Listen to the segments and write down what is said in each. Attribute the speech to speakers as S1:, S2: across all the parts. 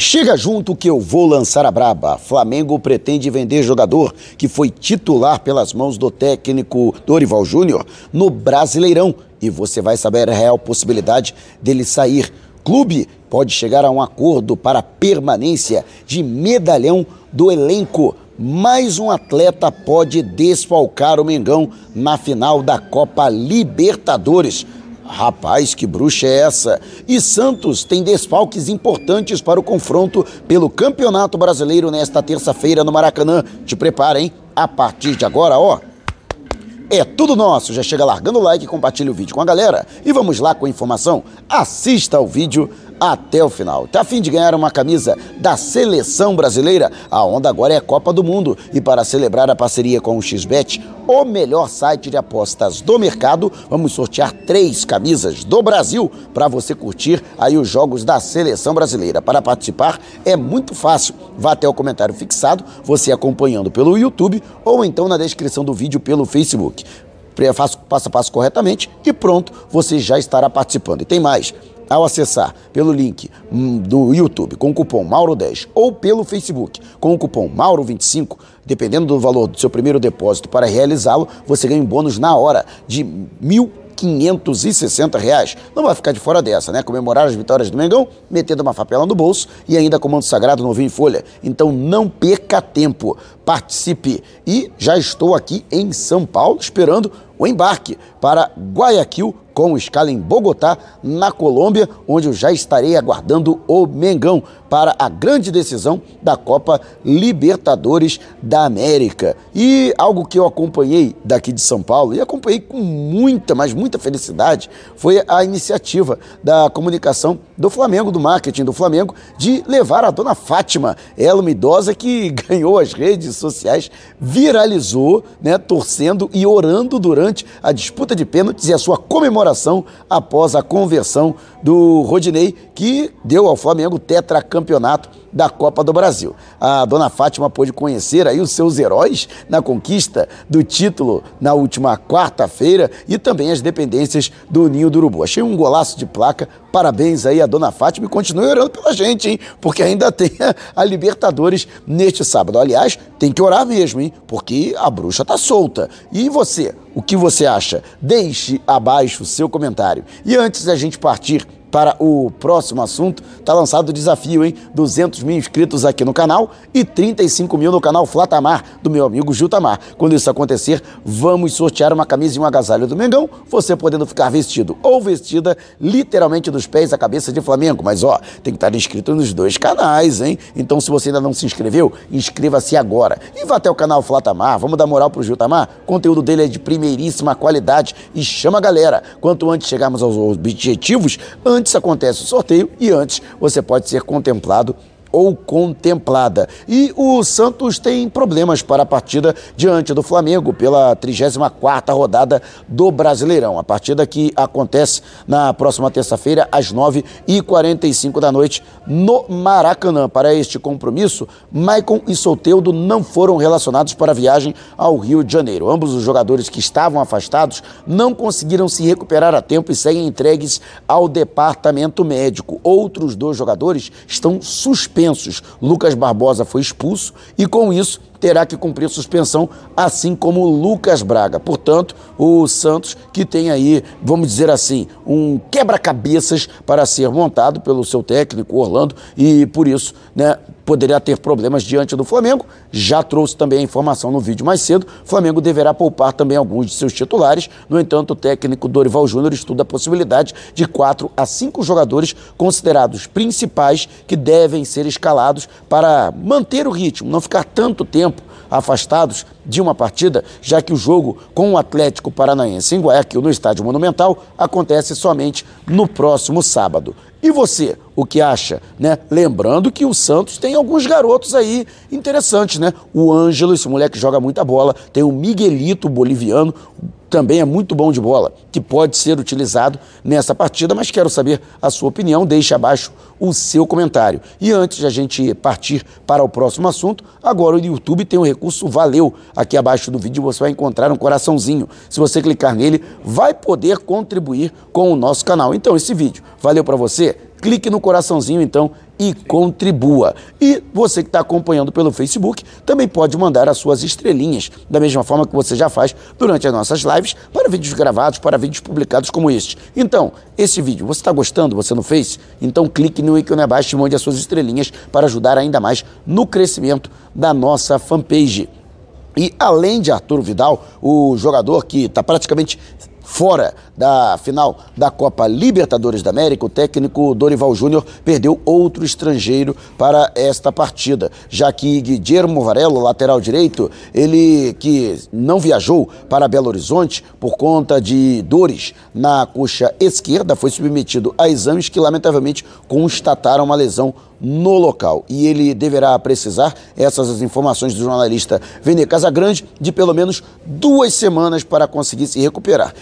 S1: Chega junto que eu vou lançar a braba. Flamengo pretende vender jogador que foi titular pelas mãos do técnico Dorival Júnior no Brasileirão e você vai saber a real possibilidade dele sair. Clube pode chegar a um acordo para permanência de medalhão do elenco. Mais um atleta pode desfalcar o Mengão na final da Copa Libertadores. Rapaz, que bruxa é essa? E Santos tem desfalques importantes para o confronto pelo Campeonato Brasileiro nesta terça-feira no Maracanã. Te prepara, hein? A partir de agora, ó. É tudo nosso. Já chega largando o like, compartilha o vídeo com a galera e vamos lá com a informação. Assista ao vídeo até o final. Tá a fim de ganhar uma camisa da seleção brasileira? A onda agora é Copa do Mundo e para celebrar a parceria com o XBet, o melhor site de apostas do mercado, vamos sortear três camisas do Brasil para você curtir aí os jogos da seleção brasileira. Para participar é muito fácil. Vá até o comentário fixado, você acompanhando pelo YouTube ou então na descrição do vídeo pelo Facebook. Faça passo a passo corretamente e pronto, você já estará participando. E tem mais ao acessar pelo link hum, do YouTube com o cupom Mauro10 ou pelo Facebook com o cupom Mauro25, dependendo do valor do seu primeiro depósito para realizá-lo, você ganha um bônus na hora de mil 560 reais. Não vai ficar de fora dessa, né? Comemorar as vitórias do Mengão, metendo uma papela no bolso e ainda comando sagrado novinho em folha. Então não perca tempo, participe. E já estou aqui em São Paulo esperando o embarque para Guayaquil com escala em Bogotá, na Colômbia, onde eu já estarei aguardando o Mengão para a grande decisão da Copa Libertadores da América. E algo que eu acompanhei daqui de São Paulo e acompanhei com muita, mas muita felicidade, foi a iniciativa da comunicação do Flamengo, do marketing do Flamengo, de levar a dona Fátima, ela uma idosa que ganhou as redes sociais, viralizou, né, torcendo e orando durante a disputa de pênaltis e a sua comemoração após a conversão do Rodinei, que deu ao Flamengo tetracampeonato da Copa do Brasil. A dona Fátima pôde conhecer aí os seus heróis na conquista do título na última quarta-feira e também as dependências do Ninho do Urubu. Achei um golaço de placa. Parabéns aí a dona Fátima e continue orando pela gente, hein? Porque ainda tem a Libertadores neste sábado. Aliás, tem que orar mesmo, hein? Porque a bruxa tá solta. E você, o que você acha? Deixe abaixo o seu comentário. E antes da gente partir para o próximo assunto, está lançado o desafio, hein? 200 mil inscritos aqui no canal e 35 mil no canal Flatamar, do meu amigo Jutamar. Quando isso acontecer, vamos sortear uma camisa e um agasalho do Mengão, você podendo ficar vestido ou vestida literalmente dos pés à cabeça de Flamengo. Mas ó, tem que estar inscrito nos dois canais, hein? Então se você ainda não se inscreveu, inscreva-se agora. E vá até o canal Flatamar, vamos dar moral pro Jutamar? O conteúdo dele é de primeiríssima qualidade e chama a galera. Quanto antes chegarmos aos objetivos, antes Antes acontece o sorteio e antes você pode ser contemplado ou contemplada. E o Santos tem problemas para a partida diante do Flamengo pela 34ª rodada do Brasileirão. A partida que acontece na próxima terça-feira às 9h45 da noite no Maracanã. Para este compromisso, Maicon e Solteudo não foram relacionados para a viagem ao Rio de Janeiro. Ambos os jogadores que estavam afastados não conseguiram se recuperar a tempo e seguem entregues ao departamento médico. Outros dois jogadores estão suspensos suspensos. Lucas Barbosa foi expulso e, com isso, terá que cumprir suspensão, assim como Lucas Braga. Portanto, o Santos, que tem aí, vamos dizer assim, um quebra-cabeças para ser montado pelo seu técnico Orlando e por isso, né, poderia ter problemas diante do Flamengo. Já trouxe também a informação no vídeo mais cedo. O Flamengo deverá poupar também alguns de seus titulares. No entanto, o técnico Dorival Júnior estuda a possibilidade de quatro a cinco jogadores considerados principais que devem ser escalados para manter o ritmo, não ficar tanto tempo afastados de uma partida, já que o jogo com o Atlético Paranaense em Guayaquil, no Estádio Monumental, acontece somente no próximo sábado. E você, o que acha, né? Lembrando que o Santos tem alguns garotos aí interessantes, né? O Ângelo, esse moleque joga muita bola, tem o Miguelito boliviano, também é muito bom de bola, que pode ser utilizado nessa partida, mas quero saber a sua opinião, deixe abaixo o seu comentário. E antes de a gente partir para o próximo assunto, agora o YouTube tem um recurso Valeu. Aqui abaixo do vídeo você vai encontrar um coraçãozinho. Se você clicar nele, vai poder contribuir com o nosso canal. Então, esse vídeo valeu para você? Clique no coraçãozinho então e contribua. E você que está acompanhando pelo Facebook também pode mandar as suas estrelinhas, da mesma forma que você já faz durante as nossas lives, para vídeos gravados, para vídeos publicados como este. Então, esse vídeo, você está gostando? Você não fez? Então clique no ícone abaixo e mande as suas estrelinhas para ajudar ainda mais no crescimento da nossa fanpage. E além de Arturo Vidal, o jogador que está praticamente fora da final da Copa Libertadores da América, o técnico Dorival Júnior perdeu outro estrangeiro para esta partida, já que Guillermo Varelo, lateral direito, ele que não viajou para Belo Horizonte por conta de dores na coxa esquerda, foi submetido a exames que lamentavelmente constataram uma lesão no local. E ele deverá precisar, essas as informações do jornalista Vene Casagrande, de pelo menos duas semanas para conseguir se recuperar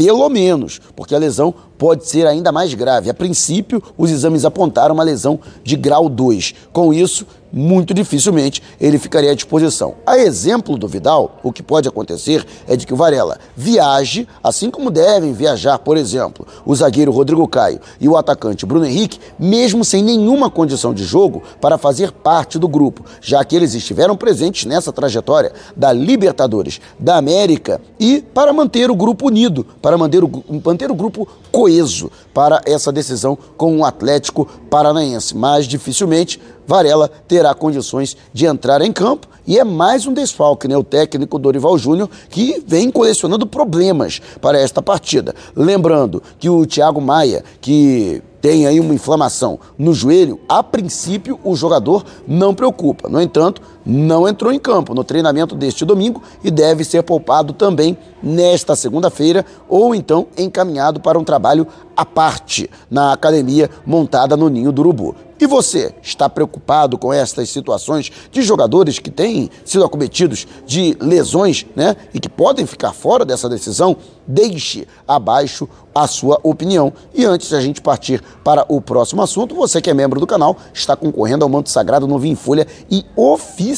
S1: pelo menos, porque a lesão pode ser ainda mais grave. A princípio, os exames apontaram uma lesão de grau 2. Com isso, muito dificilmente ele ficaria à disposição. A exemplo do Vidal, o que pode acontecer é de que o Varela viaje, assim como devem viajar, por exemplo, o zagueiro Rodrigo Caio e o atacante Bruno Henrique, mesmo sem nenhuma condição de jogo para fazer parte do grupo, já que eles estiveram presentes nessa trajetória da Libertadores da América e para manter o grupo unido, para manter o, manter o grupo coeso para essa decisão com o Atlético Paranaense. Mas dificilmente Varela terá condições de entrar em campo e é mais um desfalque, né? O técnico Dorival Júnior que vem colecionando problemas para esta partida. Lembrando que o Thiago Maia, que tem aí uma inflamação no joelho, a princípio o jogador não preocupa. No entanto, não entrou em campo no treinamento deste domingo e deve ser poupado também nesta segunda-feira ou então encaminhado para um trabalho à parte na academia montada no Ninho do Urubu. E você está preocupado com estas situações de jogadores que têm sido acometidos de lesões, né, e que podem ficar fora dessa decisão? Deixe abaixo a sua opinião. E antes de a gente partir para o próximo assunto, você que é membro do canal está concorrendo ao manto sagrado no Vinho Folha e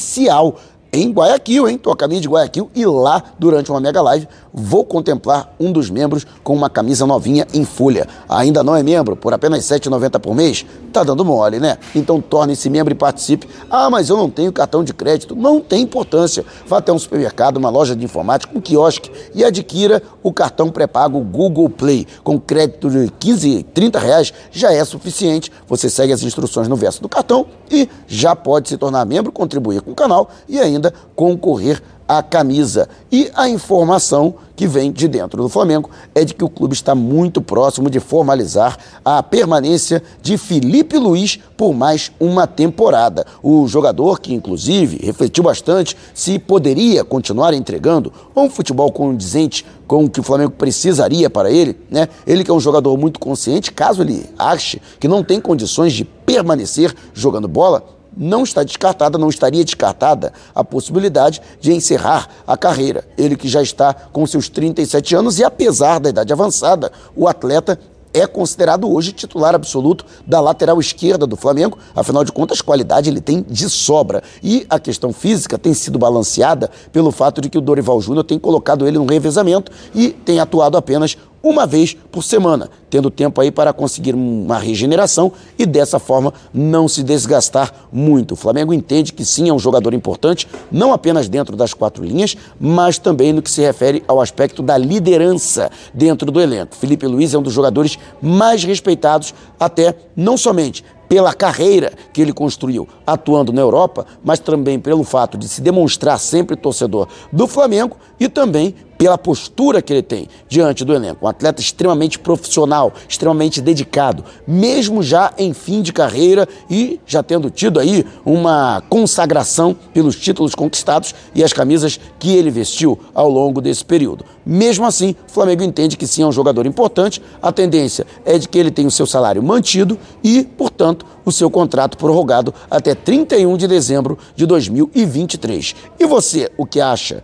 S1: oficial em Guayaquil, hein? Tô a caminho de Guayaquil e lá, durante uma mega live, vou contemplar um dos membros com uma camisa novinha em folha. Ainda não é membro? Por apenas R$ 7,90 por mês? Tá dando mole, né? Então torne-se membro e participe. Ah, mas eu não tenho cartão de crédito. Não tem importância. Vá até um supermercado, uma loja de informática, um quiosque e adquira o cartão pré-pago Google Play. Com crédito de 15, 30 reais já é suficiente. Você segue as instruções no verso do cartão e já pode se tornar membro, contribuir com o canal e ainda ainda concorrer à camisa. E a informação que vem de dentro do Flamengo é de que o clube está muito próximo de formalizar a permanência de Felipe Luiz por mais uma temporada. O jogador que, inclusive, refletiu bastante se poderia continuar entregando um futebol condizente com o que o Flamengo precisaria para ele, né? Ele que é um jogador muito consciente, caso ele ache que não tem condições de permanecer jogando bola, não está descartada, não estaria descartada a possibilidade de encerrar a carreira. Ele que já está com seus 37 anos e apesar da idade avançada, o atleta é considerado hoje titular absoluto da lateral esquerda do Flamengo, afinal de contas, qualidade ele tem de sobra. E a questão física tem sido balanceada pelo fato de que o Dorival Júnior tem colocado ele no revezamento e tem atuado apenas uma vez por semana, tendo tempo aí para conseguir uma regeneração e dessa forma não se desgastar muito. O Flamengo entende que sim é um jogador importante, não apenas dentro das quatro linhas, mas também no que se refere ao aspecto da liderança dentro do elenco. Felipe Luiz é um dos jogadores mais respeitados, até não somente pela carreira que ele construiu atuando na Europa, mas também pelo fato de se demonstrar sempre torcedor do Flamengo e também pela postura que ele tem diante do elenco. Um atleta extremamente profissional, extremamente dedicado, mesmo já em fim de carreira e já tendo tido aí uma consagração pelos títulos conquistados e as camisas que ele vestiu ao longo desse período. Mesmo assim, o Flamengo entende que sim é um jogador importante, a tendência é de que ele tenha o seu salário mantido e, portanto, o seu contrato prorrogado até 31 de dezembro de 2023. E você, o que acha?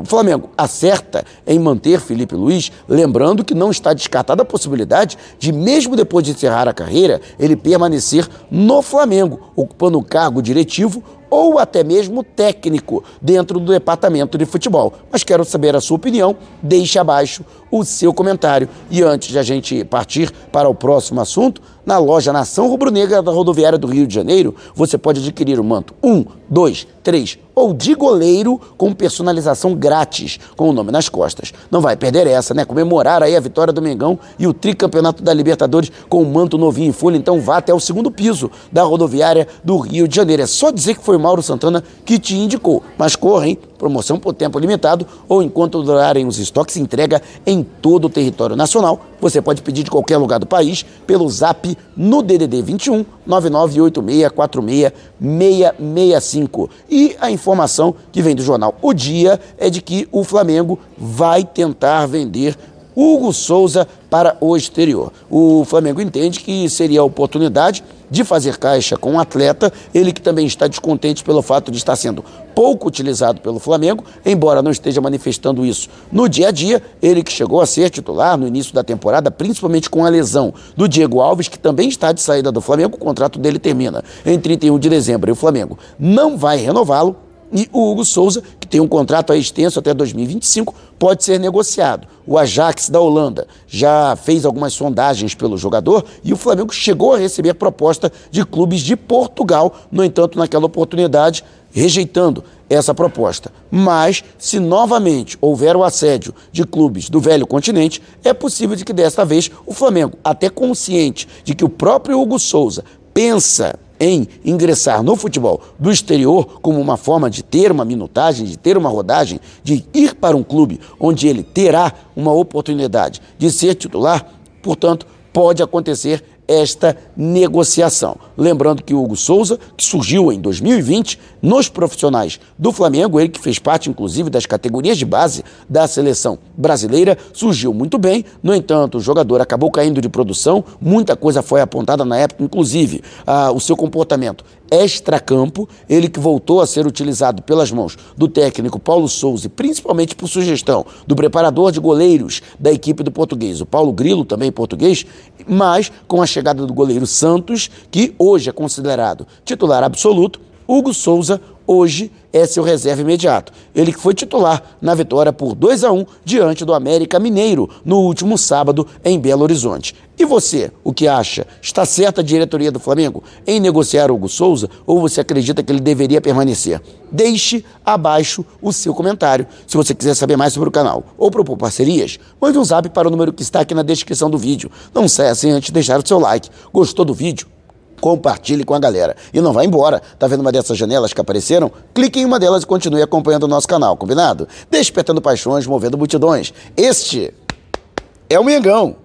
S1: O Flamengo acerta em manter Felipe Luiz, lembrando que não está descartada a possibilidade de, mesmo depois de encerrar a carreira, ele permanecer no Flamengo, ocupando um cargo diretivo ou até mesmo técnico dentro do departamento de futebol. Mas quero saber a sua opinião, deixe abaixo o seu comentário. E antes de a gente partir para o próximo assunto, na loja Nação Rubro-Negra da Rodoviária do Rio de Janeiro, você pode adquirir o manto 1, 2, 3 ou de goleiro com personalização grátis, com o nome nas costas. Não vai perder essa, né? Comemorar aí a vitória do Mengão e o tricampeonato da Libertadores com o manto novinho em folha. Então vá até o segundo piso da rodoviária do Rio de Janeiro. É só dizer que foi Mauro Santana que te indicou. Mas corra, hein? Promoção por tempo limitado ou enquanto durarem os estoques, entrega em todo o território nacional. Você pode pedir de qualquer lugar do país pelo zap no DDD 21 998646665. E a informação que vem do jornal O Dia é de que o Flamengo vai tentar vender Hugo Souza para o exterior. O Flamengo entende que seria a oportunidade de fazer caixa com o um atleta, ele que também está descontente pelo fato de estar sendo pouco utilizado pelo Flamengo, embora não esteja manifestando isso no dia a dia, ele que chegou a ser titular no início da temporada, principalmente com a lesão do Diego Alves, que também está de saída do Flamengo, o contrato dele termina em 31 de dezembro e o Flamengo não vai renová-lo e o Hugo Souza, que tem um contrato extenso até 2025, pode ser negociado. O Ajax da Holanda já fez algumas sondagens pelo jogador e o Flamengo chegou a receber proposta de clubes de Portugal, no entanto, naquela oportunidade, rejeitando essa proposta. Mas, se novamente houver o assédio de clubes do velho continente, é possível de que desta vez o Flamengo, até consciente de que o próprio Hugo Souza pensa em ingressar no futebol do exterior como uma forma de ter uma minutagem, de ter uma rodagem, de ir para um clube onde ele terá uma oportunidade de ser titular, portanto, pode acontecer esta negociação. Lembrando que o Hugo Souza, que surgiu em 2020 nos profissionais do Flamengo, ele que fez parte inclusive das categorias de base da seleção brasileira, surgiu muito bem. No entanto, o jogador acabou caindo de produção, muita coisa foi apontada na época, inclusive ah, o seu comportamento extracampo, ele que voltou a ser utilizado pelas mãos do técnico Paulo Souza, principalmente por sugestão do preparador de goleiros da equipe do português, o Paulo Grilo, também português, mas com a chegada do goleiro Santos, que hoje é considerado titular absoluto, Hugo Souza hoje é seu reserva imediato. Ele que foi titular na vitória por 2 a 1 diante do América Mineiro no último sábado em Belo Horizonte. E você, o que acha? Está certa a diretoria do Flamengo em negociar Hugo Souza ou você acredita que ele deveria permanecer? Deixe abaixo o seu comentário. Se você quiser saber mais sobre o canal ou propor parcerias, mande um zap para o número que está aqui na descrição do vídeo. Não saia sem antes deixar o seu like. Gostou do vídeo? Compartilhe com a galera. E não vá embora. Tá vendo uma dessas janelas que apareceram? Clique em uma delas e continue acompanhando o nosso canal, combinado? Despertando paixões, movendo multidões. Este é o Mengão.